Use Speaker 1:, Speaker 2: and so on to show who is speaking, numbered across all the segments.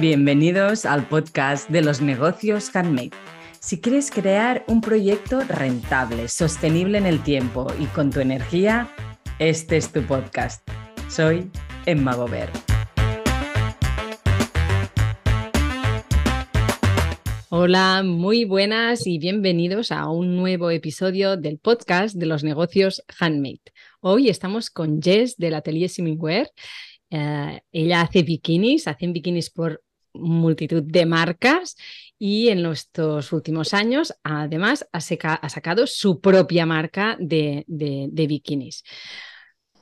Speaker 1: Bienvenidos al podcast de los negocios handmade. Si quieres crear un proyecto rentable, sostenible en el tiempo y con tu energía, este es tu podcast. Soy Emma Gober. Hola, muy buenas y bienvenidos a un nuevo episodio del podcast de los negocios handmade. Hoy estamos con Jess del Atelier Simingware. Eh, ella hace bikinis, hacen bikinis por multitud de marcas y en estos últimos años además ha, sacado su propia marca de bikinis.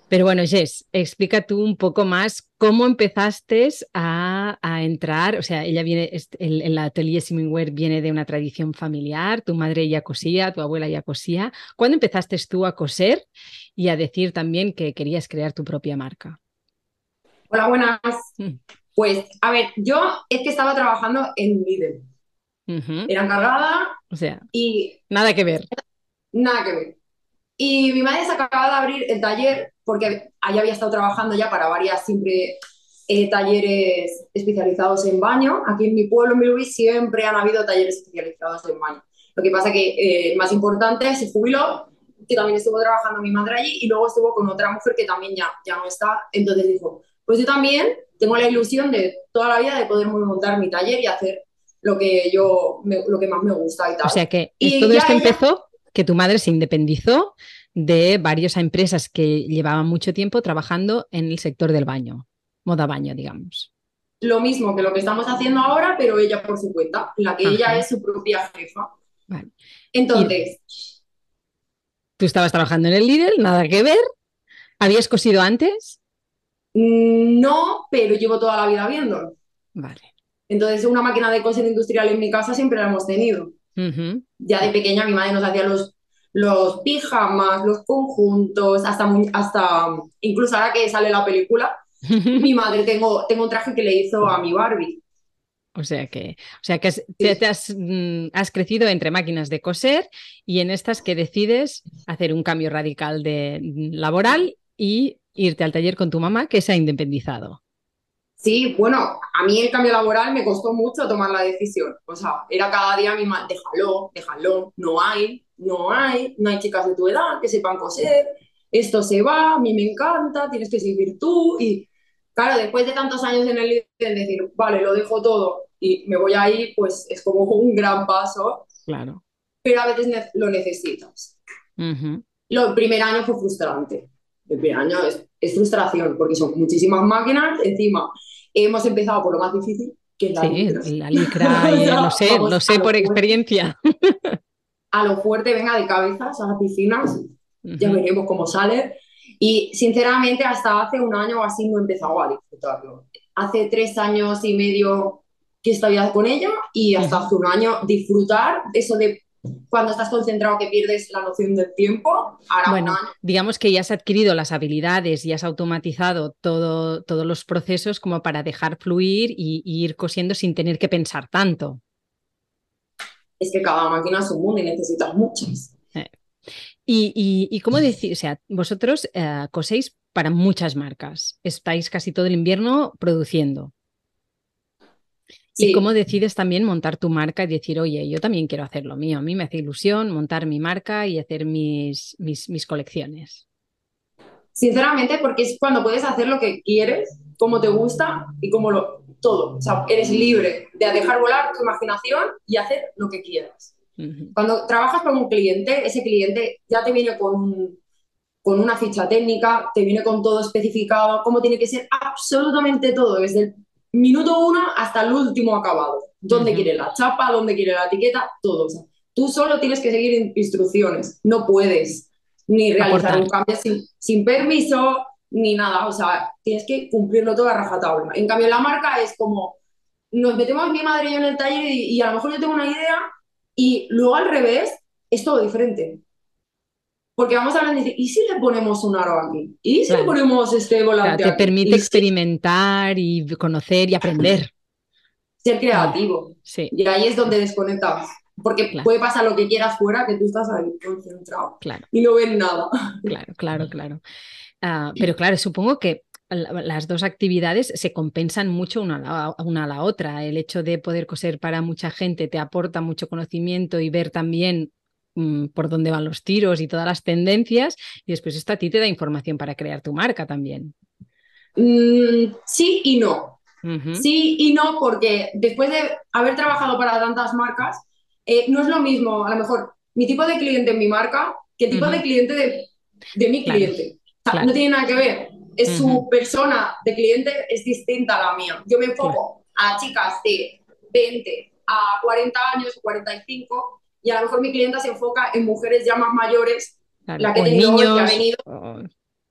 Speaker 1: Pero bueno, Jess, explica tú un poco más cómo empezaste a, entrar. O sea, ella viene, el, el atelier Simingware viene de una tradición familiar. Tu madre ya cosía, tu abuela ya cosía. ¿Cuándo empezaste tú a coser y a decir también que querías crear tu propia marca?
Speaker 2: Hola, buenas. Pues, a ver, yo es que estaba trabajando en Lidl. Era encargada.
Speaker 1: O sea, y. Nada que ver.
Speaker 2: Nada que ver. Y mi madre se acababa de abrir el taller porque allá había estado trabajando ya para varias siempre eh, talleres especializados en baño. Aquí en mi pueblo, en Luis, siempre han habido talleres especializados en baño. Lo que pasa que eh, el más importante se jubiló, que también estuvo trabajando mi madre allí, y luego estuvo con otra mujer que también ya, ya no está. Entonces dijo, pues yo también tengo la ilusión de toda la vida de poder montar mi taller y hacer lo que yo, lo que más me gusta y tal.
Speaker 1: O sea que todo esto empezó que tu madre se independizó de varias empresas que llevaban mucho tiempo trabajando en el sector del baño, moda baño, digamos.
Speaker 2: Lo mismo que lo que estamos haciendo ahora, pero ella por su cuenta, la que ella es su propia jefa. Entonces.
Speaker 1: Tú estabas trabajando en el Lidl, nada que ver. ¿Habías cosido antes?
Speaker 2: Mm, no, pero llevo toda la vida viéndolo.
Speaker 1: Vale.
Speaker 2: Entonces, una máquina de coser industrial en mi casa siempre la hemos tenido. Ya de pequeña mi madre nos hacía los, los pijamas, los conjuntos, hasta, hasta incluso ahora que sale la película, mi madre tengo, tengo un traje que le hizo a mi Barbie.
Speaker 1: O sea que, o sea que has, te has, mm, has, crecido entre máquinas de coser y en estas que decides hacer un cambio radical de mm, laboral y irte al taller con tu mamá que se ha independizado.
Speaker 2: Sí, bueno, a mí el cambio laboral me costó mucho tomar la decisión. O sea, era cada día mi madre, déjalo, déjalo, no hay, no hay, no hay chicas de tu edad que sepan coser, esto se va, a mí me encanta, tienes que seguir tú. Y claro, después de tantos años en el en decir, vale, lo dejo todo y me voy ahí, pues es como un gran paso.
Speaker 1: Claro.
Speaker 2: Pero a veces lo necesitas. Lo, el primer año fue frustrante. Es, es frustración porque son muchísimas máquinas encima hemos empezado por lo más difícil, que es la licra.
Speaker 1: Sí, la licra, y lo sé, lo sé por experiencia.
Speaker 2: a lo fuerte, venga de cabezas a las piscinas, ya veremos cómo sale. Y sinceramente, hasta hace un año o así no he empezado a disfrutarlo. Hace tres años y medio que estoy con ella y hasta hace un año disfrutar eso de cuando estás concentrado que pierdes la noción del tiempo.
Speaker 1: bueno, digamos que ya has adquirido las habilidades y has automatizado todo, todos los procesos como para dejar fluir y, ir cosiendo sin tener que pensar tanto.
Speaker 2: Es que cada máquina es un mundo y necesitas muchas.
Speaker 1: Eh. Y, y, cómo decir, o sea, vosotros eh, coséis para muchas marcas, estáis casi todo el invierno produciendo. Y cómo decides también montar tu marca y decir, oye, yo también quiero hacer lo mío. A mí me hace ilusión montar mi marca y hacer mis, mis, mis colecciones.
Speaker 2: Sinceramente, porque es cuando puedes hacer lo que quieres, como te gusta y como lo, todo. O sea, eres libre de dejar volar tu imaginación y hacer lo que quieras. Cuando trabajas con un cliente, ese cliente ya te viene con, con una ficha técnica, te viene con todo especificado, cómo tiene que ser absolutamente todo, desde el minuto uno hasta el último acabado. ¿Dónde quiere la chapa? ¿Dónde quiere la etiqueta? Todo. tú solo tienes que seguir instrucciones. No puedes ni realizar un cambio sin, permiso ni nada. O sea, tienes que cumplirlo todo a rajatabla. En cambio, la marca es como, nos metemos mi madre y yo en el taller y a lo mejor yo tengo una idea y luego al revés es todo diferente. Porque vamos a hablar de, ¿y si le ponemos un aro aquí? ¿Y si le ponemos este volante
Speaker 1: Te permite experimentar y conocer y aprender.
Speaker 2: Ser creativo.
Speaker 1: Sí.
Speaker 2: Y ahí es donde desconectas. Porque puede pasar lo que quieras fuera, que tú estás ahí concentrado
Speaker 1: claro.
Speaker 2: y no ves nada.
Speaker 1: Claro, claro, claro. Ah, pero claro, supongo que las dos actividades se compensan mucho una a, una a la otra. El hecho de poder coser para mucha gente te aporta mucho conocimiento y ver también mm, por dónde van los tiros y todas las tendencias. Y después esto a ti te da información para crear tu marca también.
Speaker 2: Mm, sí y no. Sí y no, porque después de haber trabajado para tantas marcas, eh, no es lo mismo, a lo mejor, mi tipo de cliente en mi marca que el tipo de cliente de, mi cliente. No tiene nada que ver. Es su persona de cliente es distinta a la mía. Yo me enfoco a chicas de 20 a 40 años o 45 y a lo mejor mi clienta se enfoca en mujeres ya más mayores, la que, niños, que ha venido.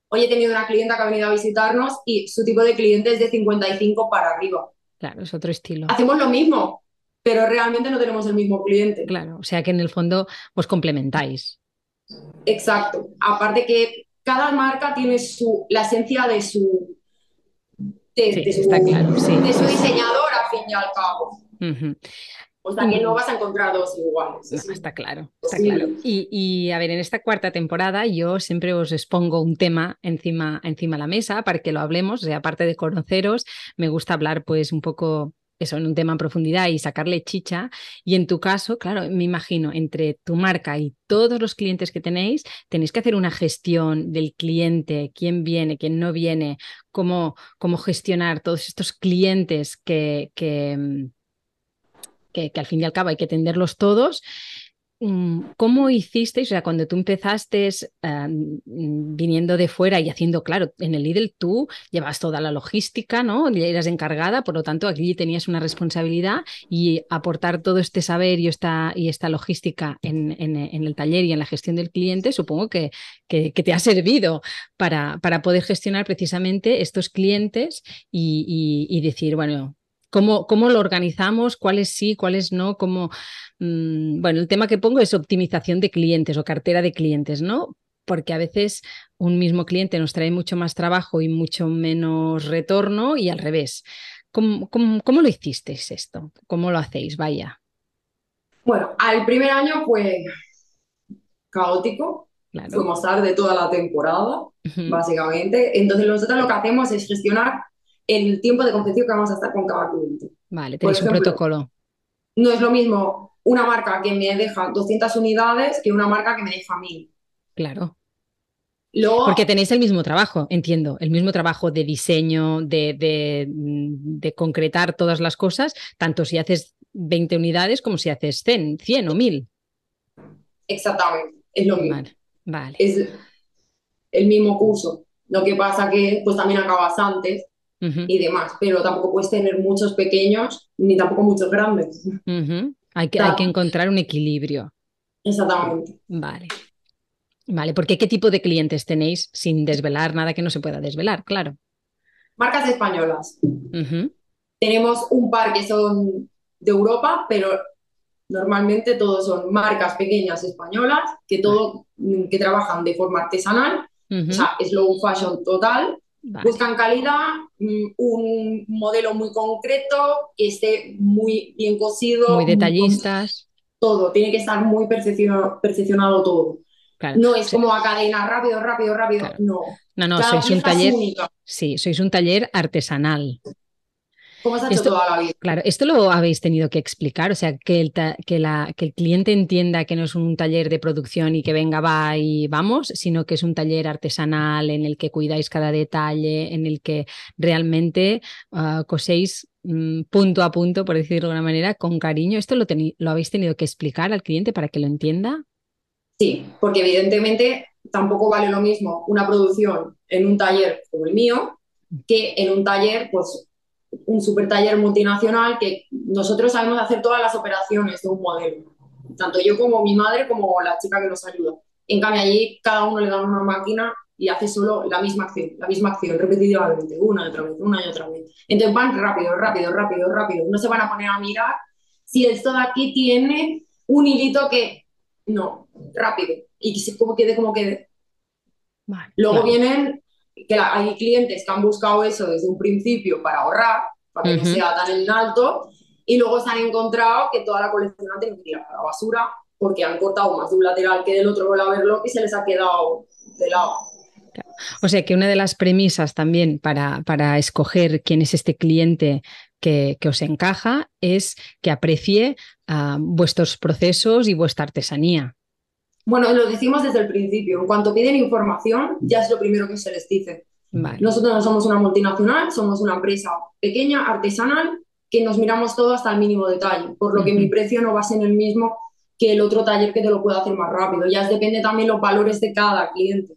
Speaker 2: Hoy he tenido una clienta que ha venido a visitarnos y su tipo de cliente es de 55 para arriba.
Speaker 1: Claro, es otro estilo.
Speaker 2: Hacemos lo mismo, pero realmente no tenemos el mismo cliente.
Speaker 1: Claro, o sea que en el fondo os complementáis.
Speaker 2: Exacto. Aparte que cada marca tiene su, la esencia de su, de, su, claro, de su diseñador, a fin y al cabo. O sea que no vas a encontrar dos iguales.
Speaker 1: está claro, está claro. Y, a ver, en esta cuarta temporada yo siempre os expongo un tema encima, encima de la mesa para que lo hablemos. O sea, aparte de conoceros, me gusta hablar pues un poco eso, en un tema en profundidad y sacarle chicha. Y en tu caso, claro, me imagino, entre tu marca y todos los clientes que tenéis, tenéis que hacer una gestión del cliente, quién viene, quién no viene, cómo, cómo gestionar todos estos clientes que, que que, al fin y al cabo hay que atenderlos todos. Mm, ¿Cómo hicisteis? O sea, cuando tú empezaste mm, viniendo de fuera y haciendo, claro, en el Lidl tú llevas toda la logística, ¿no? Eras encargada, por lo tanto, aquí tenías una responsabilidad y aportar todo este saber y esta, y esta logística en, el taller y en la gestión del cliente, supongo que, que, te ha servido para, para, poder gestionar precisamente estos clientes y decir, bueno, ¿Cómo, ¿Cómo, lo organizamos? ¿Cuáles sí, cuáles no? ¿Cómo, mm, bueno, el tema que pongo es optimización de clientes o cartera de clientes, ¿no? Porque a veces un mismo cliente nos trae mucho más trabajo y mucho menos retorno y al revés. ¿Cómo, cómo, lo hicisteis esto? ¿Cómo lo hacéis? Vaya.
Speaker 2: Bueno, al primer año fue caótico. Fuimos tarde toda la temporada, básicamente. Entonces nosotros lo que hacemos es gestionar el tiempo de confección que vamos a estar con cada cliente.
Speaker 1: Vale, tenéis un protocolo.
Speaker 2: No es lo mismo una marca que me deja 200 unidades que una marca que me deja 1000.
Speaker 1: Claro. Porque tenéis el mismo trabajo, entiendo, el mismo trabajo de diseño, de, de, concretar todas las cosas, tanto si haces 20 unidades como si haces 100, 100 o 1000.
Speaker 2: Exactamente, es lo mismo. Vale, Es el mismo curso. Lo que pasa que pues también acabas antes y demás, pero tampoco puedes tener muchos pequeños ni tampoco muchos grandes.
Speaker 1: hay, que, hay que encontrar un equilibrio.
Speaker 2: Exactamente.
Speaker 1: Vale. Vale, porque ¿qué tipo de clientes tenéis sin desvelar nada que no se pueda desvelar? Claro.
Speaker 2: Marcas españolas. Tenemos un par que son de Europa, pero normalmente todos son marcas pequeñas españolas que todo que trabajan de forma artesanal, o sea, es low fashion total Buscan calidad, mm, un modelo muy concreto, que esté muy bien cosido.
Speaker 1: Muy detallistas.
Speaker 2: Todo, tiene que estar muy perfeccionado, todo. No es como a cadena, rápido, rápido, rápido. No.
Speaker 1: No, no, sois un taller. Sí, sois un taller artesanal.
Speaker 2: ¿Cómo se ha hecho toda la vida?
Speaker 1: Claro, esto lo habéis tenido que explicar, o sea, que el, que, la, que el cliente entienda que no es un taller de producción y que venga, va y vamos, sino que es un taller artesanal en el que cuidáis cada detalle, en el que realmente uh, coséis mm, punto a punto, por decirlo de alguna manera, con cariño. ¿Esto lo, lo habéis tenido que explicar al cliente para que lo entienda?
Speaker 2: Sí, porque evidentemente tampoco vale lo mismo una producción en un taller como el mío que en un taller pues un super taller multinacional que nosotros sabemos hacer todas las operaciones de un modelo, tanto yo como mi madre como la chica que nos ayuda. En cambio, allí cada uno le da una máquina y hace solo la misma acción, la misma acción, repetitivamente, una y otra vez, una y otra vez. Entonces van rápido, rápido, rápido, rápido. No se van a poner a mirar si esto de aquí tiene un hilito que... No, rápido. Y que como quede, como quede. Luego vienen que hay clientes que han buscado eso desde un principio para ahorrar, para que no sea tan en alto, y luego se han encontrado que toda la colección ha tenido que ir a la basura porque han cortado más de un lateral que del otro verlo y se les ha quedado de lado.
Speaker 1: O sea que una de las premisas también para, para escoger quién es este cliente que, os encaja es que aprecie ah, vuestros procesos y vuestra artesanía.
Speaker 2: Bueno, lo decimos desde el principio. En cuanto piden información, ya es lo primero que se les dice. Nosotros no somos una multinacional, somos una empresa pequeña, artesanal, que nos miramos todo hasta el mínimo detalle, por lo que mi precio no va a ser el mismo que el otro taller que te lo pueda hacer más rápido. Ya depende también los valores de cada cliente.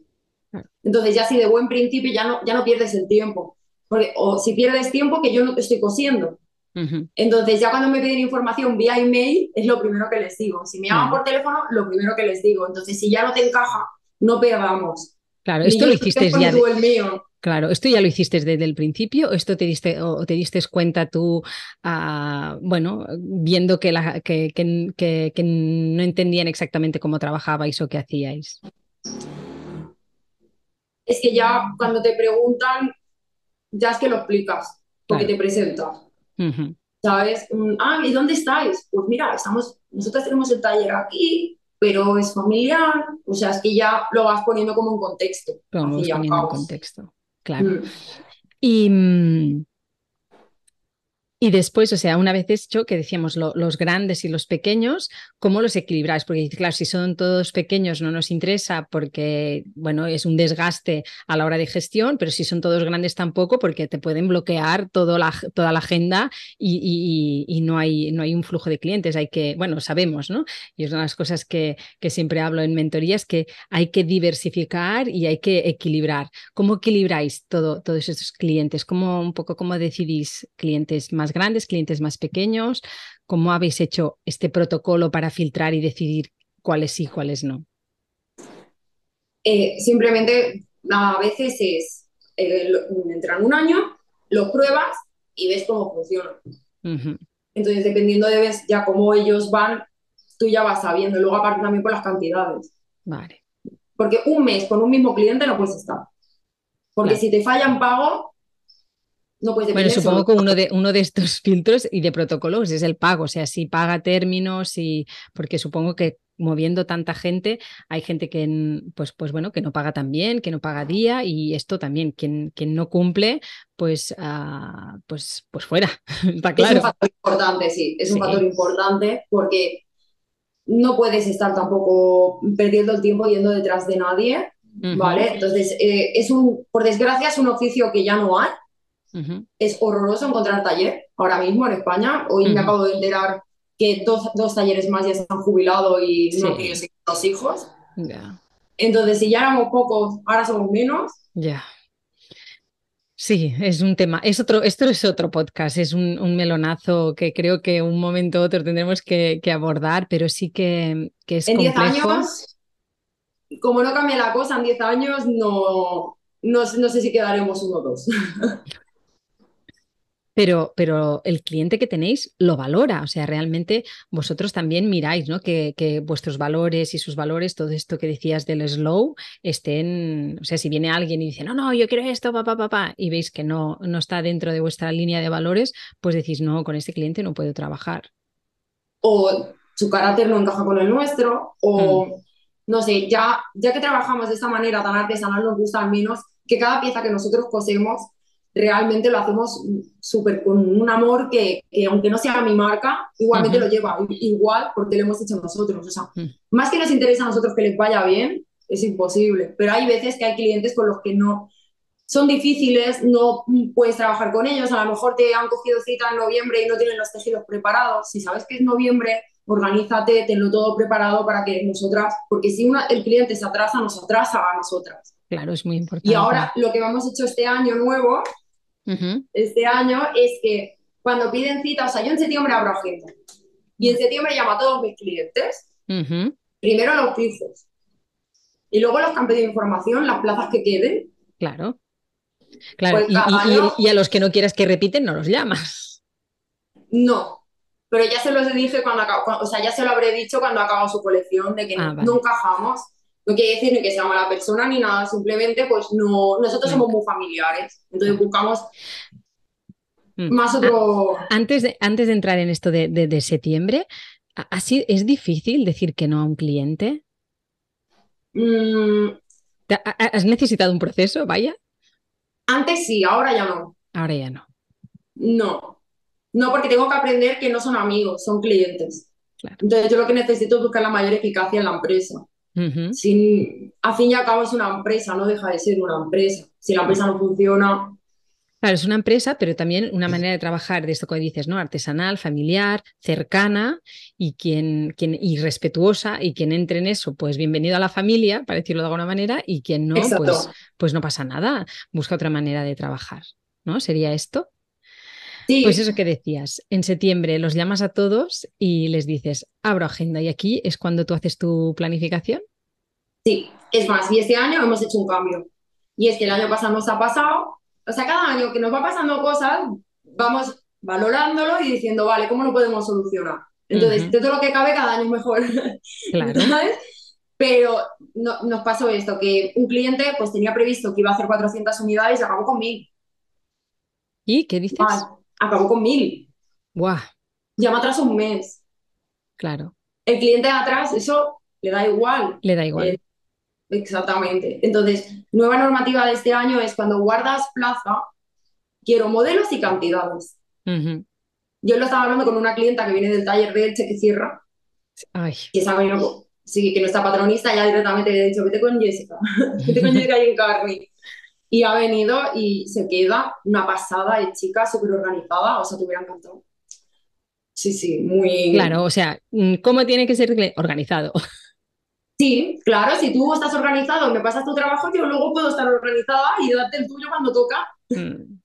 Speaker 2: Entonces ya si de buen principio ya no, ya no pierdes el tiempo. Porque, o si pierdes tiempo que yo no te estoy cosiendo. Entonces ya cuando me piden información vía email es lo primero que les digo. Si me llaman por teléfono, lo primero que les digo. Entonces si ya no te encaja, no pegamos.
Speaker 1: Claro, esto lo hiciste ya. Claro, esto ya lo hiciste desde el principio, o esto te diste o te diste cuenta tú, ah, bueno, viendo que, la, que, que, que, no entendían exactamente cómo trabajabais o qué hacíais.
Speaker 2: Es que ya cuando te preguntan, ya es que lo explicas, porque te presentas. ¿Sabes? Ah, ¿y dónde estáis? Pues mira, estamos, nosotros tenemos el taller aquí, pero es familiar, o sea, es que ya lo vas poniendo como en contexto.
Speaker 1: Como poniendo en contexto, claro. Mm. Y, mm, y después, o sea, una vez hecho que decíamos los grandes y los pequeños, ¿cómo los equilibráis? Porque claro, si son todos pequeños no nos interesa porque, bueno, es un desgaste a la hora de gestión, pero si son todos grandes tampoco porque te pueden bloquear toda la, agenda y, no, hay, no hay un flujo de clientes. Hay que, bueno, sabemos, ¿no? Y es una de las cosas que, que siempre hablo en mentorías, que hay que diversificar y hay que equilibrar. ¿Cómo equilibráis todo, todos estos clientes? ¿Cómo, un poco cómo decidís clientes más grandes, clientes más pequeños? ¿Cómo habéis hecho este protocolo para filtrar y decidir cuáles sí, cuáles no?
Speaker 2: Eh, simplemente a veces es, eh, entran un año, lo pruebas y ves cómo funciona. Entonces, dependiendo de ves ya cómo ellos van, tú ya vas sabiendo. Luego, aparte también por las cantidades.
Speaker 1: Vale.
Speaker 2: Porque un mes con un mismo cliente no puedes estar. Porque si te fallan pago,
Speaker 1: bueno, supongo que uno de, uno de estos filtros y de protocolos es el pago, o sea, si paga términos y porque supongo que moviendo tanta gente, hay gente que pues, pues bueno, que no paga tan bien, que no paga día y esto también, quien, quien no cumple, pues, uh, pues, pues fuera, está claro. Es
Speaker 2: un factor importante, sí, es un factor importante porque no puedes estar tampoco perdiendo el tiempo yendo detrás de nadie, ¿vale? Entonces, eh, es un, por desgracia es un oficio que ya no hay, es horroroso encontrar taller ahora mismo en España. Hoy me acabo de enterar que dos, dos, talleres más ya se han jubilado y no quieren seguir los hijos. Entonces, si ya éramos pocos, ahora somos menos.
Speaker 1: Ya. Sí, es un tema. Es otro, esto es otro podcast, es un, melonazo que creo que un momento u otro tendremos que, abordar, pero sí que, que es
Speaker 2: en complejo. En 10 años, como no cambia la cosa, en 10 años no, no, no sé si quedaremos uno o dos.
Speaker 1: pero, pero el cliente que tenéis lo valora, o sea, realmente vosotros también miráis, ¿no? Que, que, vuestros valores y sus valores, todo esto que decías del slow, estén, o sea, si viene alguien y dice, no, no, yo quiero esto, papá, papá, y veis que no, no está dentro de vuestra línea de valores, pues decís, no, con este cliente no puedo trabajar.
Speaker 2: O su carácter no encaja con el nuestro, o... Mm. No sé, ya, ya que trabajamos de esta manera tan artesanal, nos gusta al menos que cada pieza que nosotros cosemos realmente lo hacemos súper con un amor que, aunque no sea mi marca, igualmente lo lleva igual porque lo hemos hecho nosotros. O sea, mm. más que nos interesa a nosotros que les vaya bien, es imposible. Pero hay veces que hay clientes con los que no son difíciles, no puedes trabajar con ellos. A lo mejor te han cogido cita en noviembre y no tienen los tejidos preparados. Si sabes que es noviembre, organízate, tenlo todo preparado para que nosotras, porque si una, el cliente se atrasa, nos atrasa a nosotras.
Speaker 1: Claro, es muy importante.
Speaker 2: Y ahora lo que hemos hecho este año nuevo este año es que cuando piden cita, o sea, yo en septiembre abro agenda. Y en septiembre llamo a todos mis clientes, primero los fijos y luego los que han pedido información, las plazas que queden.
Speaker 1: Claro. Claro, pues y, a los que no quieras que repiten, no los llamas.
Speaker 2: No, pero ya se los dije cuando, acabo, o sea, ya se lo habré dicho cuando acabo su colección de que ah, no encajamos no quiere decir ni que sea mala persona ni nada, simplemente pues no, nosotros somos muy familiares, entonces buscamos mm. más otro...
Speaker 1: Antes de, antes de entrar en esto de, septiembre, ¿así es difícil decir que no a un cliente?
Speaker 2: Mm,
Speaker 1: ¿Has necesitado un proceso, vaya?
Speaker 2: Antes sí, ahora ya no.
Speaker 1: Ahora ya no.
Speaker 2: No, no, porque tengo que aprender que no son amigos, son clientes. Entonces yo lo que necesito es buscar la mayor eficacia en la empresa. Sin, a fin y al cabo es una empresa, no deja de ser una empresa. Si la empresa no funciona,
Speaker 1: Claro, es una empresa, pero también una manera de trabajar de esto que dices, ¿no? Artesanal, familiar, cercana y quien, quien y respetuosa y quien entre en eso, pues bienvenido a la familia, para decirlo de alguna manera, y quien no, pues, pues no pasa nada, busca otra manera de trabajar, ¿no? ¿Sería esto? Sí. Pues eso que decías, en septiembre los llamas a todos y les dices, abro agenda y aquí es cuando tú haces tu planificación.
Speaker 2: Sí, es más, y este año hemos hecho un cambio. Y es que el año pasado nos ha pasado o sea, cada año que nos va pasando cosas, vamos valorándolo y diciendo, vale, ¿cómo lo podemos solucionar? Entonces, de todo lo que cabe, cada año es mejor. Claro. ¿Sabes? Pero no, nos pasó esto, que un cliente pues tenía previsto que iba a hacer 400 unidades y acabó con 1000.
Speaker 1: ¿Y qué dices?
Speaker 2: Acabó con 1000.
Speaker 1: Buah.
Speaker 2: Ya me atrasó un mes.
Speaker 1: Claro.
Speaker 2: El cliente de atrás, eso le da igual.
Speaker 1: Le da igual. Eh,
Speaker 2: Exactamente. Entonces, nueva normativa de este año es cuando guardas plaza, quiero modelos y cantidades. Yo lo estaba hablando con una clienta que viene del taller de Elche que cierra. Ay. Y esa no, sí, que nuestra patronista ya directamente le ha dicho, vete con Jessica, vete con Jessica y en Carmi. Y ha venido y se queda una pasada de chica súper organizada, o sea, te hubiera encantado. Sí, sí, muy...
Speaker 1: Claro, o sea, ¿cómo tiene que ser organizado?
Speaker 2: Sí, claro, si tú estás organizado, me pasas tu trabajo, yo luego puedo estar organizada y darte el tuyo cuando toca. Mm.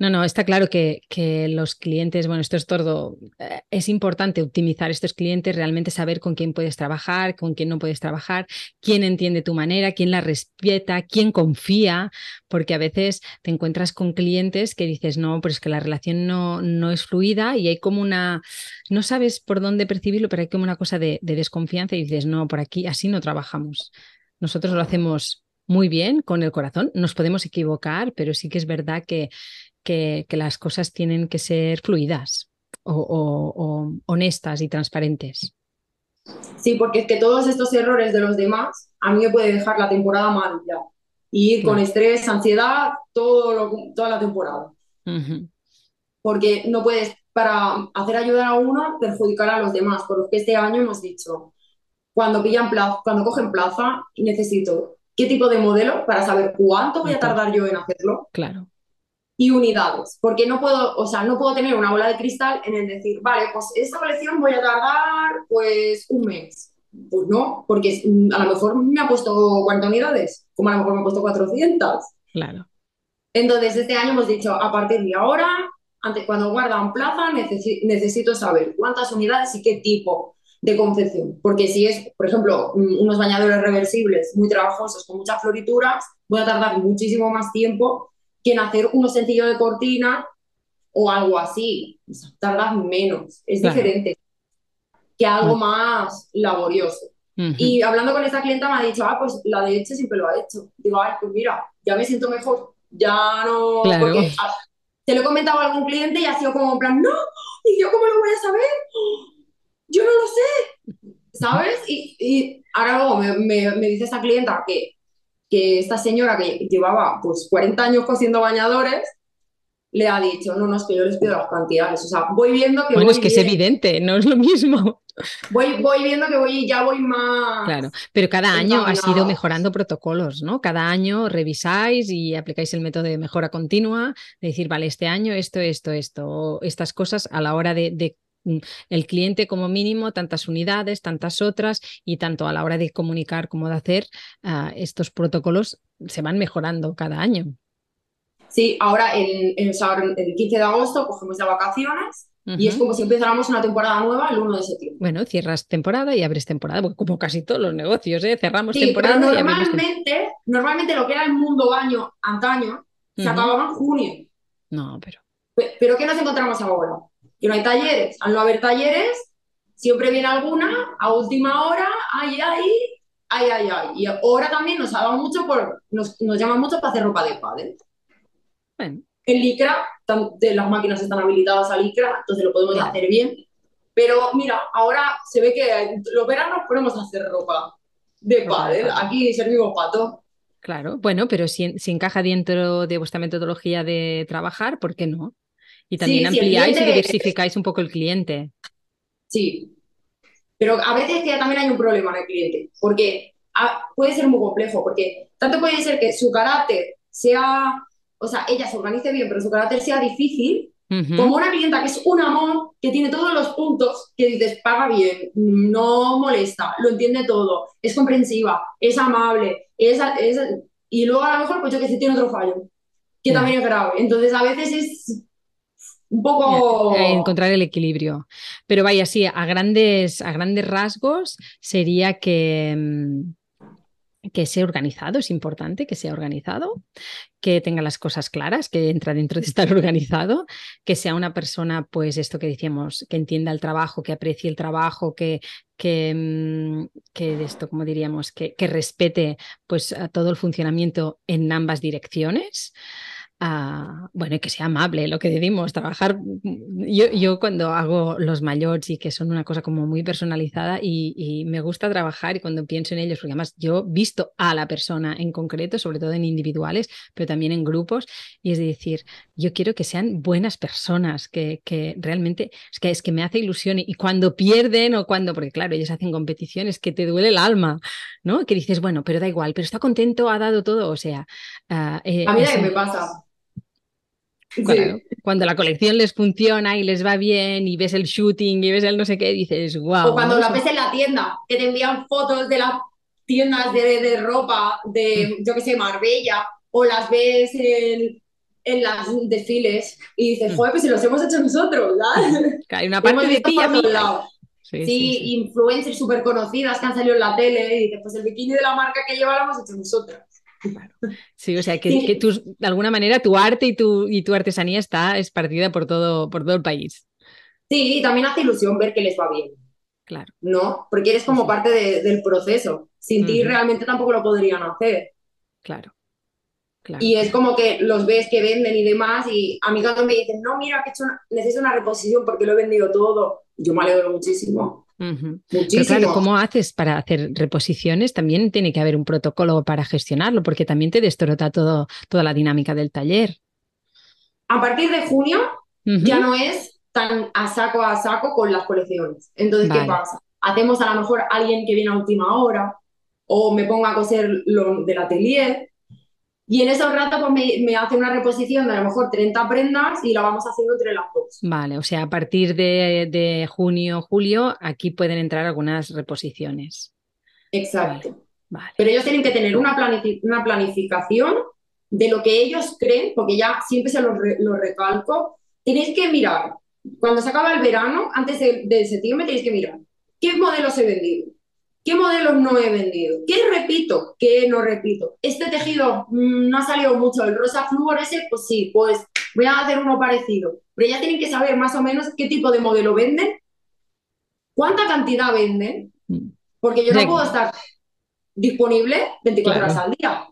Speaker 1: No, no, está claro que, los clientes, bueno, esto es todo, eh, es importante optimizar estos clientes, realmente saber con quién puedes trabajar, con quién no puedes trabajar, quién entiende tu manera, quién la respeta, quién confía, porque a veces te encuentras con clientes que dices, no, pero es que la relación no, no es fluida y hay como una, no sabes por dónde percibirlo, pero hay como una cosa de desconfianza y dices, no, por aquí así no trabajamos. Nosotros lo hacemos muy bien con el corazón, nos podemos equivocar, pero sí que es verdad que que, las cosas tienen que ser fluidas o, honestas y transparentes.
Speaker 2: Sí, porque es que todos estos errores de los demás a mí me puede dejar la temporada mal ya. Y ir con estrés, ansiedad, todo toda la temporada. Porque no puedes, para hacer ayudar a uno, perjudicar a los demás. Por lo que este año hemos dicho, cuando pillan plaza, cuando cogen plaza, necesito qué tipo de modelo para saber cuánto voy a tardar yo en hacerlo.
Speaker 1: Claro
Speaker 2: y unidades, porque no puedo, o sea, no puedo tener una bola de cristal en el decir, vale, pues esta colección voy a tardar pues un mes. Pues no, porque a lo mejor me ha puesto 40 unidades, como a lo mejor me ha puesto 400.
Speaker 1: Claro.
Speaker 2: Entonces, este año hemos dicho, a partir de ahora, antes, cuando guardan plaza, necesito saber cuántas unidades y qué tipo de confección. Porque si es, por ejemplo, unos bañadores reversibles muy trabajosos con muchas florituras, voy a tardar muchísimo más tiempo en hacer uno sencillo de cortina o algo así. Tardas menos, es diferente que algo más laborioso. Y hablando con esta clienta me ha dicho, ah, pues la de Eche siempre lo ha hecho. Digo, ay, pues mira, ya me siento mejor, ya no... Porque, te lo he comentado a algún cliente y ha sido como en plan, no, ¿y yo cómo lo voy a saber? Yo no lo sé, ¿sabes? Y, y ahora luego me, me, me dice esta clienta que que esta señora que llevaba pues 40 años cosiendo bañadores le ha dicho, no, no, es que yo les pido las cantidades. O sea, voy viendo que...
Speaker 1: Bueno, es que es evidente, no es lo mismo.
Speaker 2: Voy, voy viendo que voy, ya voy más...
Speaker 1: Claro, pero cada año has ido mejorando protocolos, ¿no? Cada año revisáis y aplicáis el método de mejora continua, de decir, vale, este año esto, esto, esto, estas cosas a la hora de, de el cliente como mínimo tantas unidades, tantas otras y tanto a la hora de comunicar como de hacer, ah, estos protocolos se van mejorando cada año.
Speaker 2: Sí, ahora el, el, 15 de agosto cogemos de vacaciones y es como si empezáramos una temporada nueva el 1 de septiembre.
Speaker 1: Bueno, cierras temporada y abres temporada, como casi todos los negocios, ¿eh? cerramos temporada.
Speaker 2: normalmente, normalmente lo que era el mundo baño antaño se acababa en junio.
Speaker 1: No, pero.
Speaker 2: Pero ¿qué nos encontramos ahora? Que no hay talleres. Al no haber talleres, siempre viene alguna a última hora, ay, ay, ay, ay, ay. Y ahora también nos ha mucho por, nos, nos llaman mucho para hacer ropa de padre. En licra, las máquinas están habilitadas a licra, entonces lo podemos hacer bien. Pero mira, ahora se ve que los veranos podemos hacer ropa de padre. Aquí servimos pato.
Speaker 1: Claro, bueno, pero si, encaja dentro de vuestra metodología de trabajar, ¿por qué no? Y también ampliáis y diversificáis un poco el cliente.
Speaker 2: Sí, pero a veces que también hay un problema en el cliente, porque ah, puede ser muy complejo, porque tanto puede ser que su carácter sea, o sea, ella se organice bien, pero su carácter sea difícil, como una clienta que es un amor, que tiene todos los puntos, que dices, paga bien, no molesta, lo entiende todo, es comprensiva, es amable, es, y luego a lo mejor, pues yo que sé, tiene otro fallo, que también es grave. Entonces, a veces es un poco...
Speaker 1: Encontrar el equilibrio. Pero vaya, sí, a grandes, a grandes rasgos sería que mm, que sea organizado, es importante que sea organizado, que tenga las cosas claras, que entra dentro de estar organizado, que sea una persona, pues esto que decíamos, que entienda el trabajo, que aprecie el trabajo, que, que, mm, que esto, como diríamos, que, que respete pues todo el funcionamiento en ambas direcciones bueno, y que sea amable, lo que decimos, trabajar. Yo, yo, cuando hago los mayores y que son una cosa como muy personalizada y, me gusta trabajar y cuando pienso en ellos, porque además yo visto a la persona en concreto, sobre todo en individuales, pero también en grupos, y es decir, yo quiero que sean buenas personas, que, que realmente es que, es que me hace ilusión y, cuando pierden o cuando, porque claro, ellos hacen competiciones, que te duele el alma, ¿no? Que dices, bueno, pero da igual, pero está contento, ha dado todo, o sea...
Speaker 2: Eh, a mí también me pasa
Speaker 1: cuando la colección les funciona y les va bien y ves el shooting y ves el no sé qué, dices, wow.
Speaker 2: O cuando la ves en la tienda, que te envían fotos de las tiendas de, ropa de, mm. yo qué sé, Marbella, o las ves en, en las desfiles y dices, mm. joder, pues si los hemos hecho nosotros, ¿verdad?
Speaker 1: hay una parte de ti
Speaker 2: Sí, sí, influencers súper conocidas que han salido en la tele y dices, pues el bikini de la marca que lleva lo hemos hecho nosotros.
Speaker 1: Sí, o sea, que, de alguna manera tu arte y tu, y tu artesanía está esparcida por todo, por todo el país.
Speaker 2: Sí, y también hace ilusión ver que les va bien.
Speaker 1: Claro.
Speaker 2: ¿No? Porque eres como parte del proceso. Sin ti realmente tampoco lo podrían hacer.
Speaker 1: Claro.
Speaker 2: claro. Y es como que los ves que venden y demás, y a mí cuando me dicen, no, mira, que he hecho necesito una reposición porque lo he vendido todo, yo me alegro muchísimo.
Speaker 1: Pero claro, ¿cómo haces para hacer reposiciones? También tiene que haber un protocolo para gestionarlo, porque también te destrota todo, toda la dinámica del taller.
Speaker 2: A partir de junio ya no es tan a saco a saco con las colecciones. Entonces, ¿qué pasa? Hacemos a lo mejor alguien que viene a última hora o me ponga a coser lo del atelier y en esos ratos pues, me, me, hace una reposición de a lo mejor 30 prendas y la vamos haciendo entre las dos.
Speaker 1: Vale, o sea, a partir de, de junio, julio, aquí pueden entrar algunas reposiciones.
Speaker 2: Exacto. Vale, Pero ellos tienen que tener una, una, planificación de lo que ellos creen, porque ya siempre se lo, lo recalco. Tenéis que mirar, cuando se acaba el verano, antes de, de septiembre, tenéis que mirar qué modelos he vendido, ¿Qué modelos no he vendido? ¿Qué repito? ¿Qué no repito? Este tejido mm, no ha salido mucho. El rosa ese, pues sí, pues voy a hacer uno parecido. Pero ya tienen que saber más o menos qué tipo de modelo venden, cuánta cantidad venden, mm. porque yo no puedo estar disponible 24 horas al día.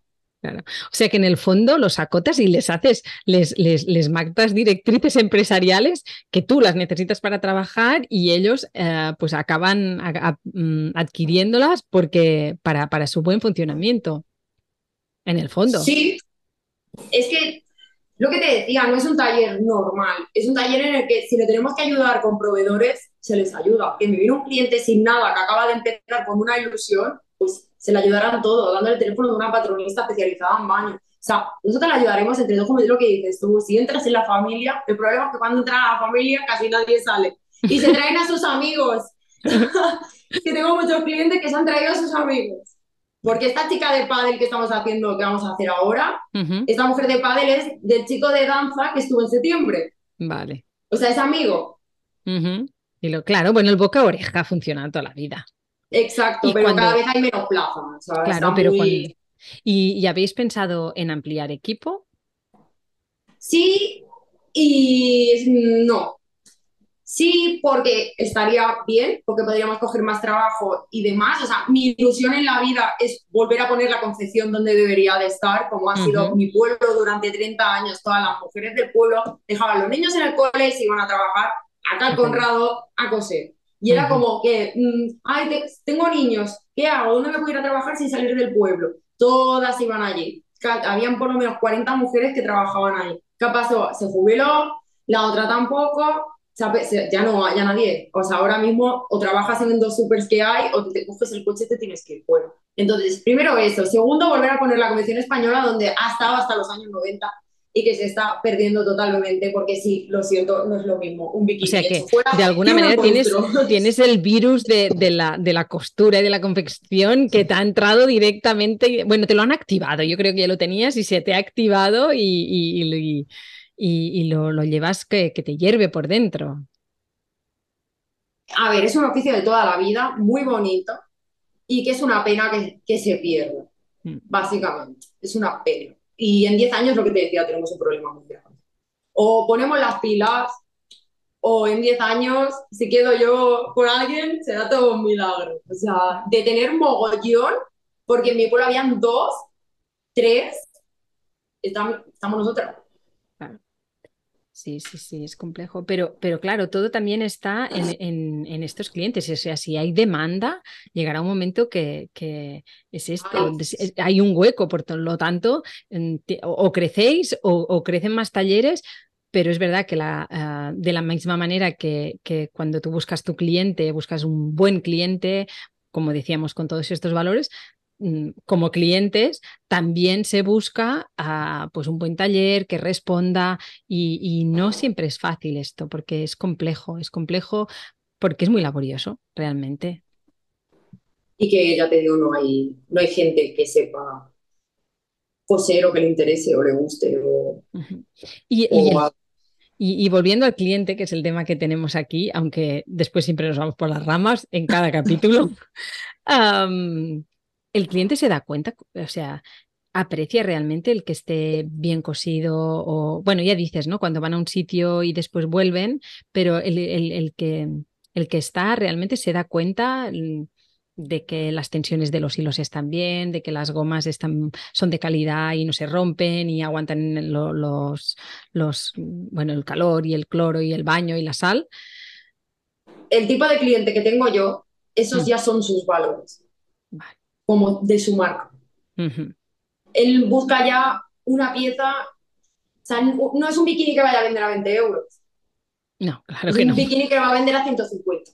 Speaker 1: O sea que en el fondo los acotas y les haces, les, les, les directrices empresariales que tú las necesitas para trabajar y ellos eh, pues acaban mm, adquiriéndolas porque para, para su buen funcionamiento. En el fondo.
Speaker 2: Sí, es que lo que te decía, no es un taller normal, es un taller en el que si le tenemos que ayudar con proveedores, se les ayuda. Que me viene un cliente sin nada, que acaba de empezar con una ilusión, pues se le ayudarán todo, dándole el teléfono de una patronista especializada en baño. O sea, nosotros le ayudaremos entre dos, como es lo que dices tú, si entras en la familia, el problema es que cuando entra a la familia casi nadie sale. Y se traen a sus amigos. que tengo muchos clientes que se han traído a sus amigos. Porque esta chica de pádel que estamos haciendo, que vamos a hacer ahora, esta mujer de pádel es del chico de danza que estuvo en septiembre.
Speaker 1: Vale.
Speaker 2: O sea, es amigo.
Speaker 1: Y lo claro, bueno, el boca a oreja funciona toda la vida.
Speaker 2: Exacto, pero cada vez hay menos plazas.
Speaker 1: Claro, pero ¿Y, habéis pensado en ampliar equipo?
Speaker 2: Sí y no. Sí, porque estaría bien, porque podríamos coger más trabajo y demás. O sea, mi ilusión en la vida es volver a poner la concepción donde debería de estar, como ha sido mi pueblo durante 30 años. Todas las mujeres del pueblo dejaban a los niños en el cole y se iban a trabajar acá al Conrado a coser. Y era como que, mm, ay, tengo niños, ¿qué hago? ¿Dónde me voy a ir a trabajar sin salir del pueblo? todas iban allí. Habían por lo menos 40 mujeres que trabajaban ahí. ¿Qué pasó? Se jubiló, la otra tampoco, ya no ya nadie. O sea, ahora mismo o trabajas en dos supers que hay o te coges el coche y te tienes que ir fuera. Entonces, primero eso. Segundo, volver a poner la Convención Española donde ha estado hasta los años 90 y que se está perdiendo totalmente porque sí, lo siento, no es lo mismo. Un bikini
Speaker 1: o sea que de alguna manera tienes, tienes, el virus de, de, la, de la costura y de la confección que te ha entrado directamente, bueno, te lo han activado, yo creo que ya lo tenías y se te ha activado y, y, y, lo, lo, llevas que, que te hierve por dentro.
Speaker 2: A ver, es un oficio de toda la vida, muy bonito y que es una pena que, que se pierda, mm. básicamente, es una pena. Y en 10 años, lo que te decía, tenemos un problema muy grande. O ponemos las pilas, o en 10 años, si quedo yo por alguien, será todo un milagro. O sea, de tener mogollón, porque en mi pueblo habían dos, tres, estamos, estamos nosotras.
Speaker 1: Sí, sí, sí, es complejo. Pero, pero claro, todo también está en, estos clientes. O sea, si hay demanda, llegará un momento que, es esto. Hay un hueco, por lo tanto, o crecéis o, crecen más talleres, pero es verdad que la, ah, de la misma manera que, que, cuando tú buscas tu cliente, buscas un buen cliente, como decíamos, con todos estos valores, como clientes, también se busca ah, pues un buen taller que responda y, no siempre es fácil esto porque es complejo, es complejo porque es muy laborioso realmente.
Speaker 2: Y que ya te digo, no hay, no hay gente que sepa coser o que le interese o le guste.
Speaker 1: y, volviendo al cliente, que es el tema que tenemos aquí, aunque después siempre nos vamos por las ramas en cada capítulo, el cliente se da cuenta, o sea, aprecia realmente el que esté bien cosido o, bueno, ya dices, ¿no? Cuando van a un sitio y después vuelven, pero el, que, el que está realmente se da cuenta mm, de que las tensiones de los hilos están bien, de que las gomas están, son de calidad y no se rompen y aguantan los, los, bueno, el calor y el cloro y el baño y la sal.
Speaker 2: El tipo de cliente que tengo yo, esos mm. ya son sus valores. Vale como de su marca. Él busca ya una pieza, o sea, no es un bikini que vaya a vender a 20 euros.
Speaker 1: No, claro que no.
Speaker 2: Es un bikini que va a vender a 150.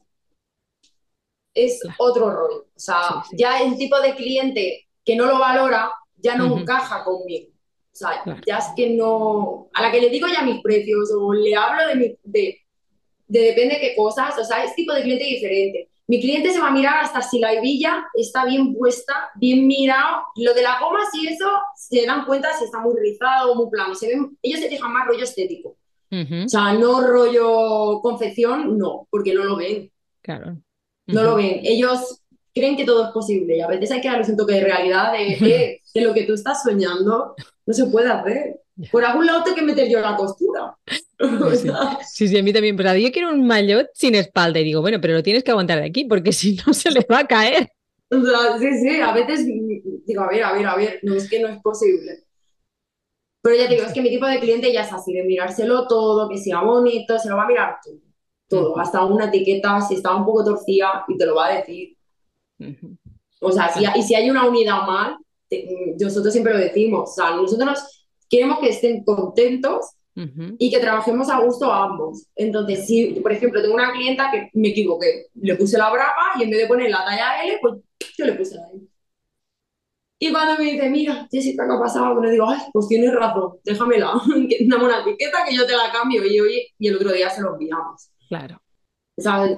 Speaker 2: Es otro rollo. O sea, ya el tipo de cliente que no lo valora ya no encaja conmigo. O sea, ya es que no. A la que le digo ya mis precios o le hablo de, mi, de, de depende de qué cosas, o sea, es tipo de cliente diferente. Mi cliente se va a mirar hasta si la hebilla está bien puesta, bien mirado. Lo de la goma, si eso, se dan cuenta si está muy rizado o muy plano. Se ven, ellos se fijan más rollo estético. O sea, no rollo confección, no, porque no lo ven.
Speaker 1: Claro.
Speaker 2: No lo ven. Ellos creen que todo es posible y a veces hay que darles un toque de realidad de, eh, de lo que tú estás soñando no se puede hacer. Por algún lado tengo que meter yo la costura.
Speaker 1: Sí, sí, a mí también. Pero yo quiero un maillot sin espalda y digo, bueno, pero lo tienes que aguantar de aquí porque si no se le va a caer.
Speaker 2: sí, sí, a veces digo, a ver, a ver, a ver, no es que no es posible. Pero ya digo, es que mi tipo de cliente ya es así, de mirárselo todo, que sea bonito, se lo va a mirar todo, todo, hasta una etiqueta, si está un poco torcida, y te lo va a decir. O sea, si, y si hay una unidad mal, nosotros siempre lo decimos, o sea, nosotros queremos que estén contentos y que trabajemos a gusto a ambos. Entonces, si, por ejemplo, tengo una clienta que me equivoqué, le puse la brava y en vez de poner la talla L, pues yo le puse la L. Y cuando me dice, mira, Jessica, ¿qué ha pasado? Le digo, ay, pues tienes razón, déjamela, dame una etiqueta que yo te la cambio. Y, y el otro día se lo enviamos.
Speaker 1: Claro.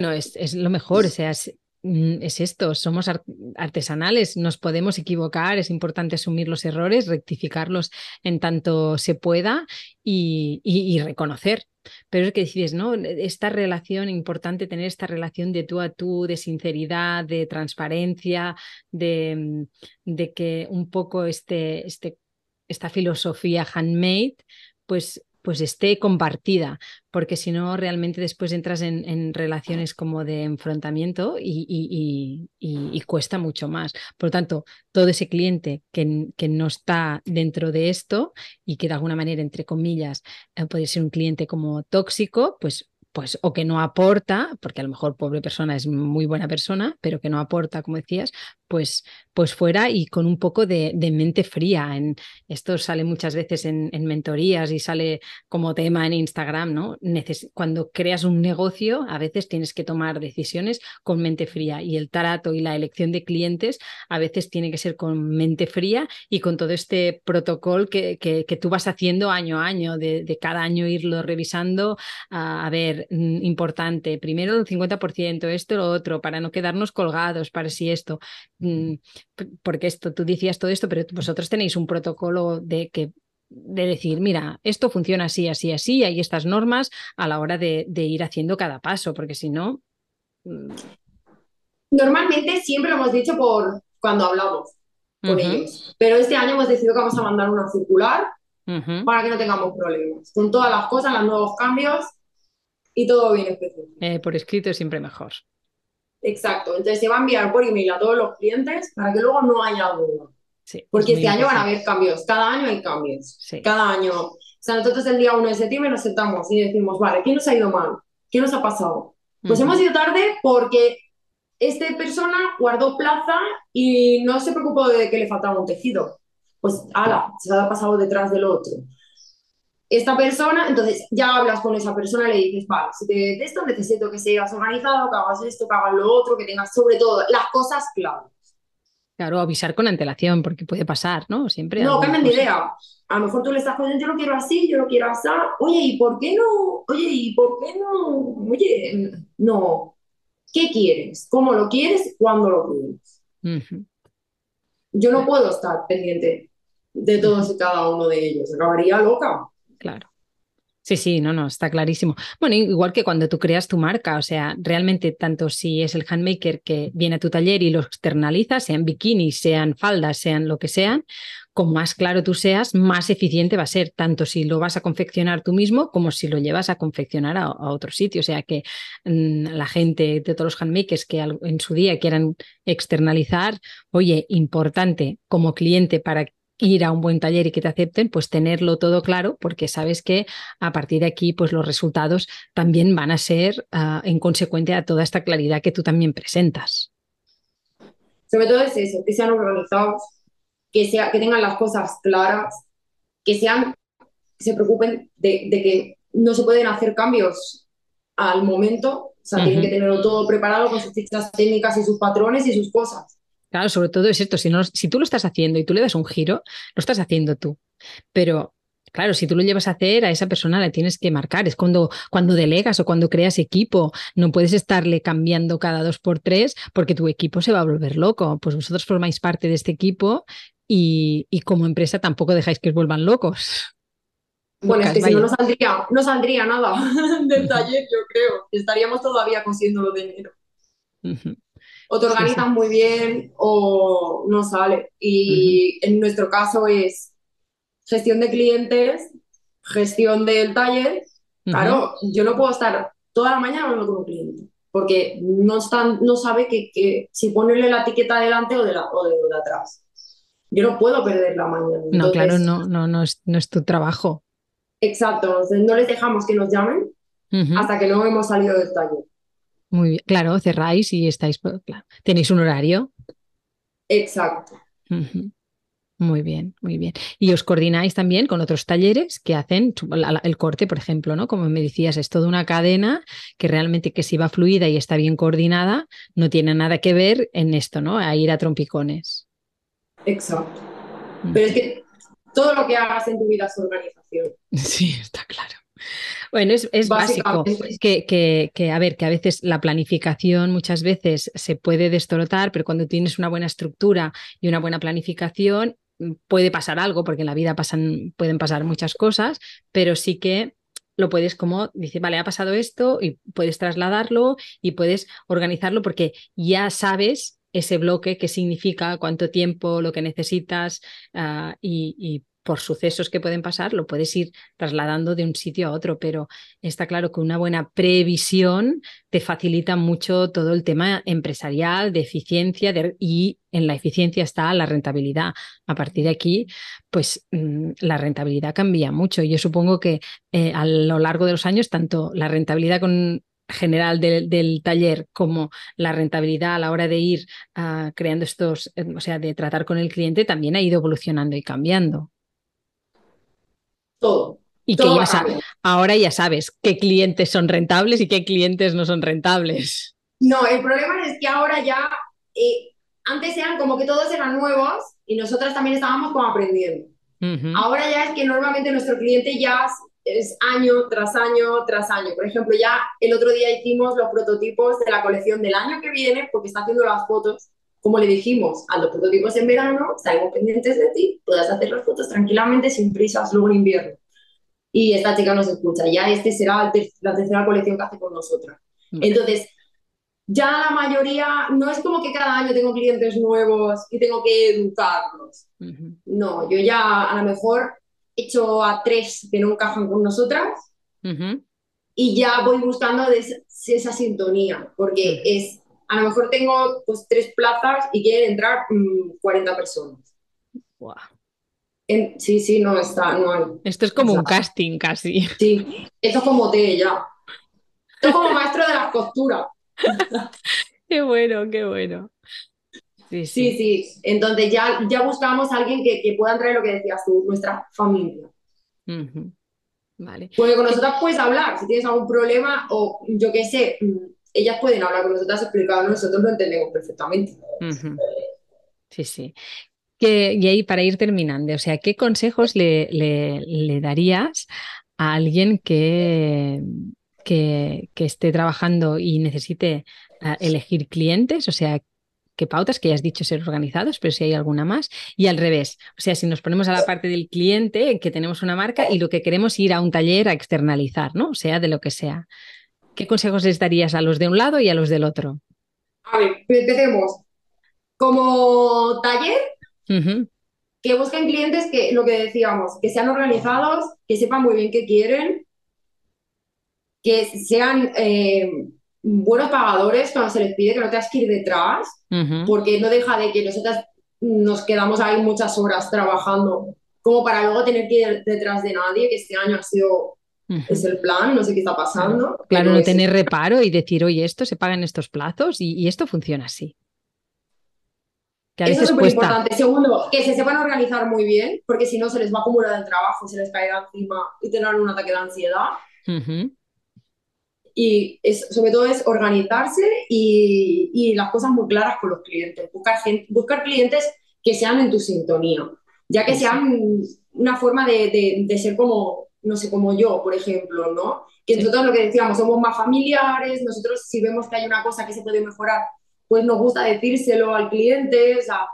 Speaker 1: no, es, es, lo mejor, o sea, Mm, es esto, somos artesanales, nos podemos equivocar, es importante asumir los errores, rectificarlos en tanto se pueda y, reconocer. Pero es que decides, ¿no? Esta relación, importante tener esta relación de tú a tú, de sinceridad, de transparencia, de, mm, de que un poco este, este, esta filosofía handmade, pues pues esté compartida, porque si no, realmente después entras en, relaciones como de enfrentamiento y, cuesta mucho más. Por lo tanto, todo ese cliente que, que, no está dentro de esto y que de alguna manera, entre comillas, eh, puede ser un cliente como tóxico, pues pues o que no aporta, porque a lo mejor pobre persona es muy buena persona, pero que no aporta, como decías, pues, pues fuera y con un poco de, mente fría. En, esto sale muchas veces en, mentorías y sale como tema en Instagram, ¿no? cuando creas un negocio, a veces tienes que tomar decisiones con mente fría y el tarato y la elección de clientes a veces tiene que ser con mente fría y con todo este protocolo que, que, tú vas haciendo año a año, de, cada año irlo revisando. a ver, mm, importante, primero el 50%, esto, lo otro, para no quedarnos colgados, para si esto, mm, porque esto, tú decías todo esto, pero vosotros tenéis un protocolo de que de decir, mira, esto funciona así, así, así, hay estas normas a la hora de, ir haciendo cada paso, porque si no...
Speaker 2: Mm. Normalmente siempre lo hemos dicho por cuando hablamos con ellos, pero este año hemos decidido que vamos a mandar una circular para que no tengamos problemas, con todas las cosas, los nuevos cambios y todo bien específico.
Speaker 1: Eh, por escrito es siempre mejor.
Speaker 2: Exacto, entonces se va a enviar por email a todos los clientes para que luego no haya duda. Sí, Porque este año van a haber cambios, cada año hay cambios. Cada año. O sea, nosotros el día 1 de septiembre nos sentamos y decimos, vale, ¿qué nos ha ido mal? ¿Qué nos ha pasado? Pues hemos ido tarde porque esta persona guardó plaza y no se preocupó de que le faltaba un tejido. Pues, ala, se ha pasado detrás del otro esta persona, entonces ya hablas con esa persona y le dices, vale, si te de esto necesito que seas organizado, que hagas esto, que hagas lo otro, que tengas sobre todo las cosas claras.
Speaker 1: Claro, avisar con antelación, porque puede pasar, ¿no? Siempre.
Speaker 2: No, cambien de idea. A lo mejor tú le estás diciendo, yo lo quiero así, yo lo quiero así. Oye, ¿y por qué no? Oye, ¿y por qué no? Oye, no. ¿Qué quieres? ¿Cómo lo quieres? ¿Cuándo lo quieres? Yo no puedo estar pendiente de todos y cada uno de ellos. Acabaría loca.
Speaker 1: Claro. Sí, sí, no, no, está clarísimo. Bueno, igual que cuando tú creas tu marca, o sea, realmente tanto si es el handmaker que viene a tu taller y lo externaliza, sean bikinis, sean faldas, sean lo que sean, como más claro tú seas, más eficiente va a ser, tanto si lo vas a confeccionar tú mismo como si lo llevas a confeccionar a, otro sitio. O sea que mm, la gente de todos los handmakers que en su día quieran externalizar, oye, importante como cliente para ir a un buen taller y que te acepten, pues tenerlo todo claro, porque sabes que a partir de aquí, pues los resultados también van a ser uh, en consecuencia a toda esta claridad que tú también presentas.
Speaker 2: Sobre todo es eso, que sean organizados, que, sea, que tengan las cosas claras, que sean, que se preocupen de, que no se pueden hacer cambios al momento, o sea, tienen que tenerlo todo preparado con sus fichas técnicas y sus patrones y sus cosas.
Speaker 1: Claro, sobre todo es esto, si, no, si tú lo estás haciendo y tú le das un giro, lo estás haciendo tú. Pero Claro, si tú lo llevas a hacer, a esa persona le tienes que marcar. Es cuando, cuando delegas o cuando creas equipo. No puedes estarle cambiando cada dos por tres porque tu equipo se va a volver loco. Pues vosotros formáis parte de este equipo y, como empresa tampoco dejáis que os vuelvan locos.
Speaker 2: Bueno, es que si no, no saldría, no saldría nada del taller, yo creo. Estaríamos todavía consiguiendo de enero o te organizas muy bien o no sale. Y en nuestro caso es gestión de clientes, gestión del taller. Claro, yo no puedo estar toda la mañana hablando con un cliente porque no, están, no sabe que, si ponerle la etiqueta delante o de, la, o de, atrás. Yo no puedo perder la mañana.
Speaker 1: no, claro, no, no, no, es, no es tu trabajo.
Speaker 2: Exacto, no les dejamos que nos llamen hasta que no hemos salido del taller.
Speaker 1: Muy bien, claro, cerráis y estáis, pues, tenéis un horario.
Speaker 2: Exacto.
Speaker 1: Muy bien, muy bien. Y os coordináis también con otros talleres que hacen el corte, por ejemplo, ¿no? Como me decías, es toda una cadena que realmente que si va fluida y está bien coordinada, no tiene nada que ver en esto, ¿no? A ir a trompicones.
Speaker 2: Exacto. Pero es que todo lo que hagas en tu vida es organización.
Speaker 1: Sí, está claro. Bueno, es, básico que, que, a ver, que a veces la planificación muchas veces se puede destorotar, pero cuando tienes una buena estructura y una buena planificación, mm, puede pasar algo, porque en la vida pasan, pueden pasar muchas cosas, pero sí que lo puedes como decir, vale, ha pasado esto y puedes trasladarlo y puedes organizarlo porque ya sabes ese bloque, qué significa, cuánto tiempo, lo que necesitas ah, y, y por sucesos que pueden pasar, lo puedes ir trasladando de un sitio a otro, pero está claro que una buena previsión te facilita mucho todo el tema empresarial, de eficiencia y en la eficiencia está la rentabilidad. A partir de aquí, pues mm, la rentabilidad cambia mucho. Yo supongo que eh, a lo largo de los años, tanto la rentabilidad con general del taller como la rentabilidad a la hora de ir ah, creando estos, eh, o sea, de tratar con el cliente, también ha ido evolucionando y cambiando.
Speaker 2: Todo.
Speaker 1: Y que ya sabes, ahora ya sabes qué clientes son rentables y qué clientes no son rentables.
Speaker 2: No, el problema es que ahora ya, eh, antes eran como que todos eran nuevos y nosotras también estábamos como aprendiendo. Ahora ya es que normalmente nuestro cliente ya es año tras año tras año. Por ejemplo, ya el otro día hicimos los prototipos de la colección del año que viene porque está haciendo las fotos. Como le dijimos a los prototipos en verano, estaremos pendientes de ti, puedas hacer las fotos tranquilamente sin prisas luego en invierno. Y esta chica nos escucha. Ya este será la tercera colección que hace con nosotras. Entonces, ya la mayoría, no es como que cada año tengo clientes nuevos y tengo que educarlos. No, yo ya a lo mejor hecho a tres que no encajan con nosotras y ya voy buscando esa sintonía, porque es, a lo mejor tengo pues tres plazas y quieren entrar 40 mm, personas. sí, sí, no está, no hay.
Speaker 1: Esto es como un casting casi.
Speaker 2: Sí, esto es como te ya. Esto es como maestro de las costuras.
Speaker 1: qué bueno, qué bueno.
Speaker 2: Sí, sí. Entonces ya, ya buscamos a alguien que, que pueda traer lo que decías tú, nuestra familia.
Speaker 1: Vale.
Speaker 2: Porque con nosotras puedes hablar, si tienes algún problema o yo qué sé, mm, ellas pueden hablar con nosotras, explicar, nosotros lo entendemos perfectamente.
Speaker 1: Sí, sí. Que, y ahí para ir terminando, o sea, ¿qué consejos le, le, darías a alguien que, que, que, esté trabajando y necesite eh, elegir clientes? O sea, qué pautas, que ya has dicho ser organizados, pero si hay alguna más. Y al revés, o sea, si nos ponemos a la parte del cliente, que tenemos una marca y lo que queremos ir a un taller a externalizar, ¿no? O sea, de lo que sea. ¿Qué consejos les darías a los de un lado y a los del otro?
Speaker 2: A ver, empecemos. Como taller, que busquen clientes que, lo que decíamos, que sean organizados, que sepan muy bien qué quieren, que sean eh, buenos pagadores cuando se les pide que no tengas que ir detrás, porque no deja de que nosotras nos quedamos ahí muchas horas trabajando, como para luego tener que ir detrás de nadie, que este año ha sido, es el plan, no sé qué está pasando.
Speaker 1: Claro, no tener reparo y decir, oye, esto se paga en estos plazos y, esto funciona así.
Speaker 2: Que Eso es súper importante. Segundo, que se sepan organizar muy bien, porque si no se les va a acumular el trabajo, se les caerá encima y tendrán un ataque de ansiedad. Y es, sobre todo es organizarse y, y, las cosas muy claras con los clientes, buscar, gente, buscar clientes que sean en tu sintonía, ya que sean una forma de, de, ser como, no sé, como yo, por ejemplo, ¿no? Que nosotros lo que decíamos, somos más familiares, nosotros si vemos que hay una cosa que se puede mejorar, pues nos gusta decírselo al cliente, o sea,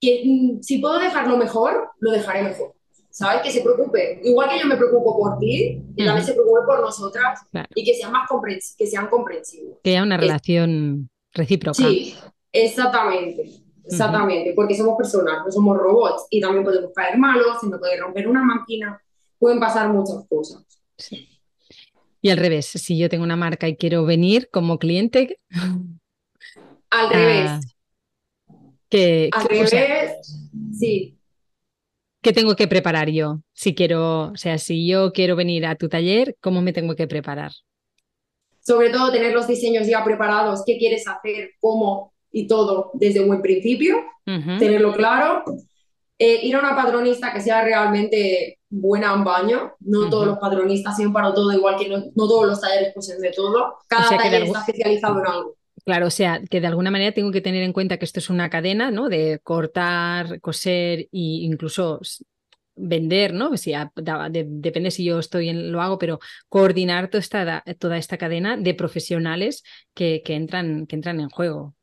Speaker 2: que mm, si puedo dejarlo mejor, lo dejaré mejor. ¿sabes? Que se preocupe. Igual que yo me preocupo por ti, que también se preocupe por nosotras y que sean más que sean comprensivos.
Speaker 1: Que haya una relación recíproca.
Speaker 2: Sí, exactamente. Exactamente, porque somos personas, no somos robots y también podemos caer malos, se me puede romper una máquina, pueden pasar muchas cosas.
Speaker 1: Y al revés, si yo tengo una marca y quiero venir como cliente.
Speaker 2: Al revés. Ah,
Speaker 1: que,
Speaker 2: al revés, sí.
Speaker 1: ¿Qué tengo que preparar yo? Si quiero, o sea, si yo quiero venir a tu taller, ¿cómo me tengo que preparar?
Speaker 2: Sobre todo tener los diseños ya preparados, qué quieres hacer, cómo y todo desde un buen principio, tenerlo claro. Eh, ir a una padronista que sea realmente buena en baño. No todos los padronistas siempre para todo, igual que no, todos los talleres poseen de todo. Cada taller está especializado en algo.
Speaker 1: Claro, o sea, que de alguna manera tengo que tener en cuenta que esto es una cadena, ¿no? De cortar, coser e incluso vender, ¿no? Si, depende si yo estoy en, lo hago, pero coordinar toda esta, toda esta cadena de profesionales que, que, entran, que entran en juego.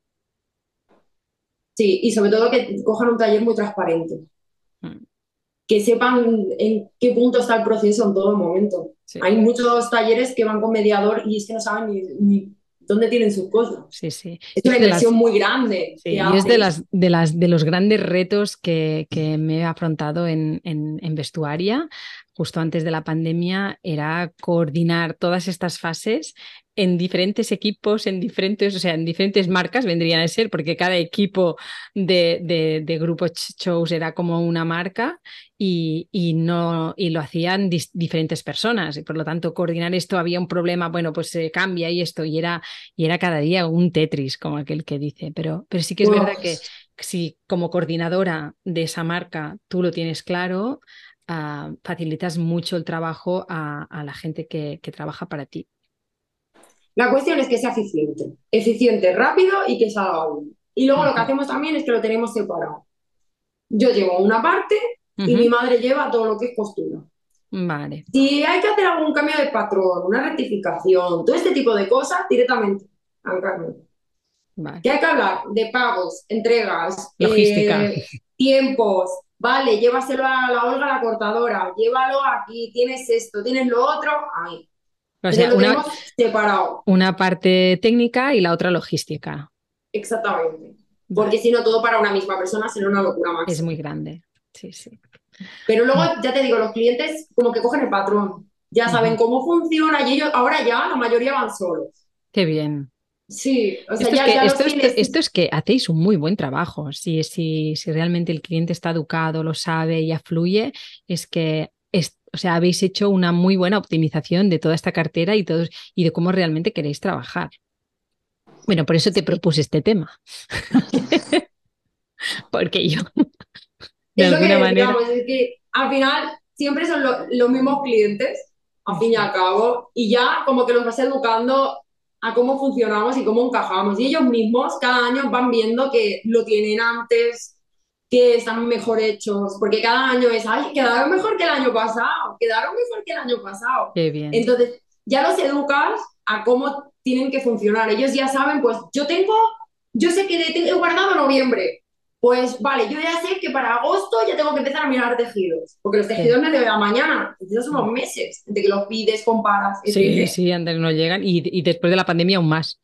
Speaker 2: Sí, y sobre todo que cojan un taller muy transparente. Mm. Que sepan en qué punto está el proceso en todo momento. Hay muchos talleres que van con mediador y es que no saben ni dónde tienen sus cosas.
Speaker 1: Sí, sí.
Speaker 2: Es una inversión muy grande.
Speaker 1: Sí, y es de, las, de, las, de los grandes retos que, me he afrontado en, en, vestuaria justo antes de la pandemia era coordinar todas estas fases en diferentes equipos, en diferentes, o sea, en diferentes marcas vendrían a ser, porque cada equipo de, de, de grupo shows era como una marca y, y, no, y lo hacían diferentes personas. Y por lo tanto, coordinar esto había un problema, bueno, pues se cambia y esto, y era, y era cada día un Tetris, como aquel que dice. Pero, pero sí que es verdad que si como coordinadora de esa marca tú lo tienes claro, uh, facilitas mucho el trabajo a, a la gente que, que trabaja para ti.
Speaker 2: La cuestión es que sea eficiente, eficiente, rápido y que salga uno. Y luego lo que hacemos también es que lo tenemos separado. Yo llevo una parte y mi madre lleva todo lo que es costura.
Speaker 1: Vale.
Speaker 2: Si hay que hacer algún cambio de patrón, una rectificación, todo este tipo de cosas, directamente a Carmen. Vale. Que hay que hablar de pagos, entregas,
Speaker 1: logística,
Speaker 2: eh, tiempos. Vale, llévaselo a la Olga, la cortadora, llévalo aquí, tienes esto, tienes lo otro, ahí.
Speaker 1: O sea, una,
Speaker 2: separado.
Speaker 1: una parte técnica y la otra logística.
Speaker 2: Exactamente. Porque si no, todo para una misma persona será una locura más.
Speaker 1: Es muy grande. Sí, sí.
Speaker 2: Pero luego, ya te digo, los clientes como que cogen el patrón, ya saben uh -huh. cómo funciona y ellos ahora ya la mayoría van solos.
Speaker 1: Qué bien.
Speaker 2: Sí, o sea,
Speaker 1: esto,
Speaker 2: ya,
Speaker 1: es que,
Speaker 2: ya
Speaker 1: esto,
Speaker 2: clientes...
Speaker 1: esto, esto, es que hacéis un muy buen trabajo. Si, si, si realmente el cliente está educado, lo sabe, ya fluye, es que o sea, habéis hecho una muy buena optimización de toda esta cartera y, todos, y de cómo realmente queréis trabajar. Bueno, por eso te propuse este tema. Porque yo, de
Speaker 2: es
Speaker 1: alguna
Speaker 2: que,
Speaker 1: manera.
Speaker 2: Digamos, es que al final siempre son lo, los mismos clientes, al fin y al cabo, y ya como que los vas educando a cómo funcionamos y cómo encajamos. Y ellos mismos cada año van viendo que lo tienen antes, que están mejor hechos, porque cada año es, ay, quedaron mejor que el año pasado, quedaron mejor que el año pasado.
Speaker 1: Qué bien.
Speaker 2: Entonces, ya los educas a cómo tienen que funcionar. Ellos ya saben, pues yo tengo, yo sé que he guardado noviembre, pues vale, yo ya sé que para agosto ya tengo que empezar a mirar tejidos, porque los tejidos sí. no de la mañana, esos son unos meses, de que los pides, comparas.
Speaker 1: Sí, sí, antes no llegan y, y, después de la pandemia aún más.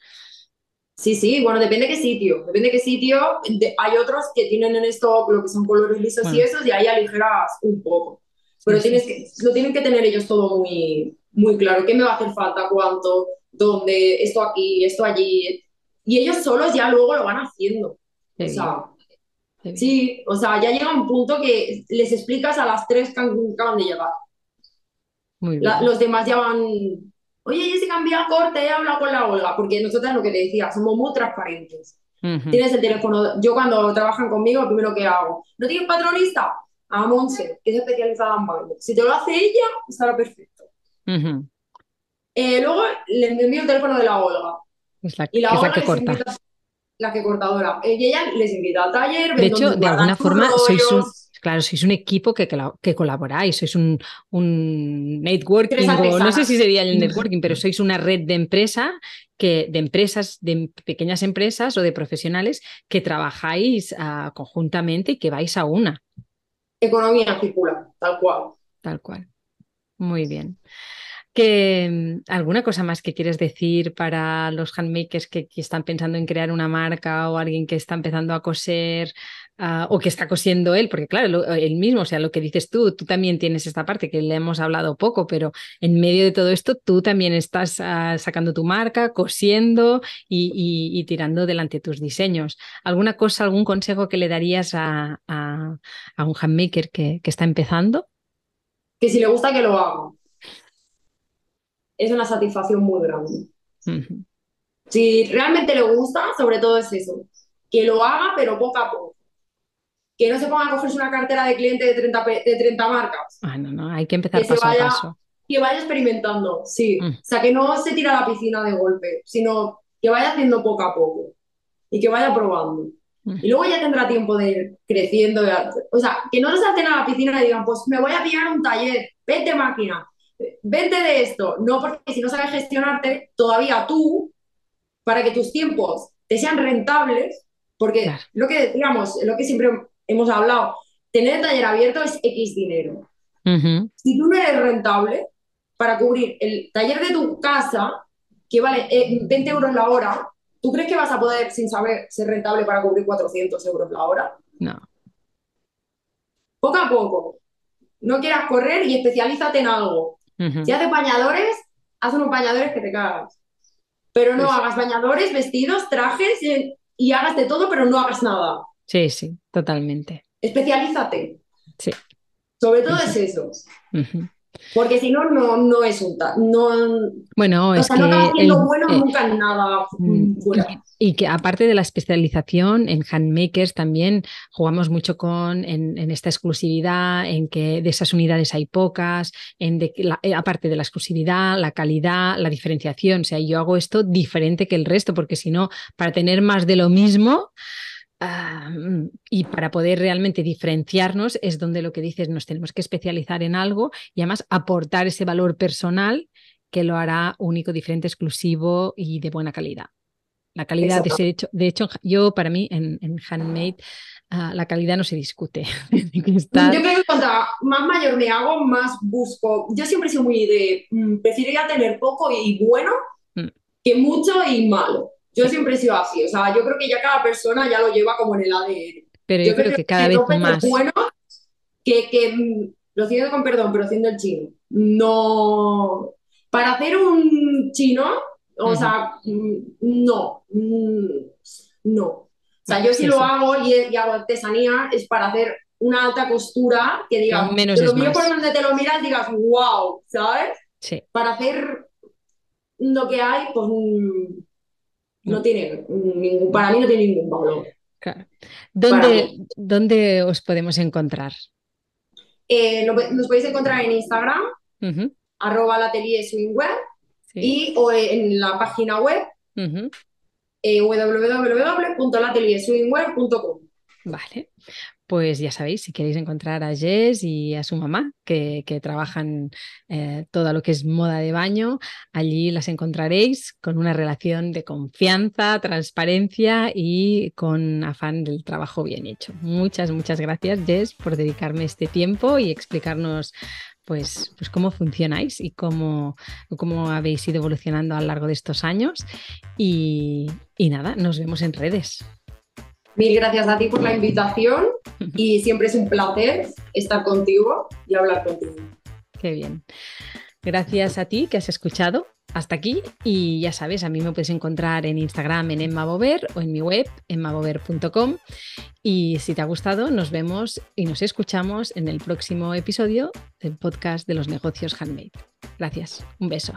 Speaker 2: Sí, sí, bueno, depende de qué sitio, depende de qué sitio, de, hay otros que tienen en stock lo que son colores lisos bueno. y esos y ahí aligeras un poco, pero sí, tienes que, lo tienen que tener ellos todo muy, muy claro, qué me va a hacer falta, cuánto, dónde, esto aquí, esto allí, y ellos solos ya luego lo van haciendo. o sea, Sí, o sea, ya llega un punto que les explicas a las tres que acaban de llegar.
Speaker 1: Muy bien.
Speaker 2: La, los demás ya van, oye, Jessica, envía el corte, he hablado con la Olga, porque nosotras lo que te decía, somos muy transparentes. Uh -huh. Tienes el teléfono, yo cuando trabajan conmigo, lo primero que hago, ¿no tienes patronista? A Monse, que es especializada en baile. Si te lo hace ella, estará perfecto.
Speaker 1: Uh -huh.
Speaker 2: eh, luego le envío el teléfono de la Olga.
Speaker 1: Es la,
Speaker 2: y la
Speaker 1: que,
Speaker 2: Olga
Speaker 1: es la que corta.
Speaker 2: Invita, la que cortadora. Y ella les invita al taller.
Speaker 1: De hecho, de alguna forma sois un, claro, sois un equipo que, que colaboráis, sois un, un networking, o no sé si sería el networking, pero sois una red de empresa que, de empresas, de pequeñas empresas o de profesionales que trabajáis uh, conjuntamente y que vais a una.
Speaker 2: Economía circular, tal cual.
Speaker 1: Tal cual. Muy bien. Que, ¿Alguna cosa más que quieres decir para los handmakers que, que, están pensando en crear una marca o alguien que está empezando a coser uh, o que está cosiendo él? Porque claro, lo, él mismo, o sea, lo que dices tú, tú también tienes esta parte que le hemos hablado poco, pero en medio de todo esto tú también estás uh, sacando tu marca, cosiendo y, y, tirando delante tus diseños. ¿Alguna cosa, algún consejo que le darías a, a, a un handmaker que, que está empezando?
Speaker 2: Que si le gusta que lo haga es una satisfacción muy grande. Uh -huh. Si realmente le gusta, sobre todo es eso, que lo haga pero poco a poco. Que no se ponga a cogerse una cartera de cliente de 30, de 30 marcas.
Speaker 1: Ah, no, no, hay que empezar
Speaker 2: que
Speaker 1: paso
Speaker 2: vaya,
Speaker 1: a paso.
Speaker 2: Que vaya experimentando, sí. -huh. O sea, que no se tira a la piscina de golpe, sino que vaya haciendo poco a poco y que vaya probando. -huh. Y luego ya tendrá tiempo de ir creciendo. O sea, que no se hacen a la piscina y digan, pues me voy a pillar un taller, vete máquina, vente de esto. No, porque si no sabes gestionarte, todavía tú, para que tus tiempos te sean rentables, porque claro. lo que decíamos, lo que siempre hemos hablado, tener el taller abierto es X dinero.
Speaker 1: Uh -huh.
Speaker 2: Si tú no eres rentable para cubrir el taller de tu casa, que vale eh, 20 euros la hora, ¿tú crees que vas a poder, sin saber, ser rentable para cubrir 400 euros la hora?
Speaker 1: No.
Speaker 2: Poco a poco. No quieras correr y especialízate en algo. Uh -huh. Si haces bañadores, haz unos bañadores que te cagas. Pero no
Speaker 1: Pues-
Speaker 2: hagas bañadores, vestidos, trajes y, y hagas de todo, pero no hagas nada.
Speaker 1: Sí, sí, totalmente.
Speaker 2: Especialízate.
Speaker 1: Sí.
Speaker 2: Sobre todo
Speaker 1: Ujú.
Speaker 2: es eso.
Speaker 1: Ujú.
Speaker 2: Porque si no, no, no es un no,
Speaker 1: Bueno,
Speaker 2: o
Speaker 1: es
Speaker 2: sea,
Speaker 1: que
Speaker 2: no acabas siendo
Speaker 1: el-
Speaker 2: bueno
Speaker 1: eh,
Speaker 2: nunca nada
Speaker 1: Mm,
Speaker 2: fuera.
Speaker 1: Y, y que aparte de la especialización en handmakers también jugamos mucho con en, en esta exclusividad, en que de esas unidades hay pocas, en de la- eh, aparte de la exclusividad, la calidad, la diferenciación. O sea, yo hago esto diferente que el resto, porque si no, para tener más de lo mismo. Ah, mm, y para poder realmente diferenciarnos es donde lo que dices, nos tenemos que especializar en algo y además aportar ese valor personal que lo hará único, diferente, exclusivo y de buena calidad. La calidad, de,
Speaker 2: Exacto.
Speaker 1: hecho, de hecho, yo para mí en, en handmade ah, la calidad no se discute. Que estar-
Speaker 2: Yo creo que cuanto más mayor me hago, más busco. Yo siempre he sido muy de. mm, prefiero ya tener poco y bueno
Speaker 1: Mm.
Speaker 2: que mucho y malo. Yo siempre he sido así. O sea, yo creo que ya cada persona ya lo lleva como en el ADN.
Speaker 1: pero yo, creo que cada vez más.
Speaker 2: bueno que, que mm, lo siento con perdón, pero siendo el chino. No. Para hacer un chino, o sea, mm, no. mm, No. O sea, yo si
Speaker 1: Sí,
Speaker 2: lo hago y, y hago artesanía es para hacer una alta costura que digas,
Speaker 1: menos
Speaker 2: te lo
Speaker 1: más.
Speaker 2: por donde te lo miras, digas, wow, ¿sabes?
Speaker 1: Sí,
Speaker 2: Para hacer lo que hay, pues no tiene ningún, para mí no tiene ningún valor.
Speaker 1: claro. ¿Dónde. ¿Dónde os podemos encontrar?
Speaker 2: Eh, nos podéis encontrar en Instagram,
Speaker 1: Ujú,
Speaker 2: arroba la
Speaker 1: sí,
Speaker 2: y o en la página web
Speaker 1: ujú,
Speaker 2: eh, www.latelierswingwear.com.
Speaker 1: Vale. Pues ya sabéis, si queréis encontrar a Jess y a su mamá, que, trabajan eh, todo lo que es moda de baño, allí las encontraréis con una relación de confianza, transparencia y con afán del trabajo bien hecho. Muchas, muchas gracias, Jess, por dedicarme este tiempo y explicarnos pues, pues cómo funcionáis y cómo, cómo habéis ido evolucionando a lo largo de estos años. Y nada, nos vemos en redes.
Speaker 2: Mil gracias a ti por la invitación y siempre es un placer estar contigo y hablar contigo.
Speaker 1: Qué bien. Gracias a ti que has escuchado hasta aquí y ya sabes, a mí me puedes encontrar en Instagram en Emma Bover o en mi web emmabover.com y si te ha gustado nos vemos y nos escuchamos en el próximo episodio del podcast de los negocios handmade. Gracias, un beso.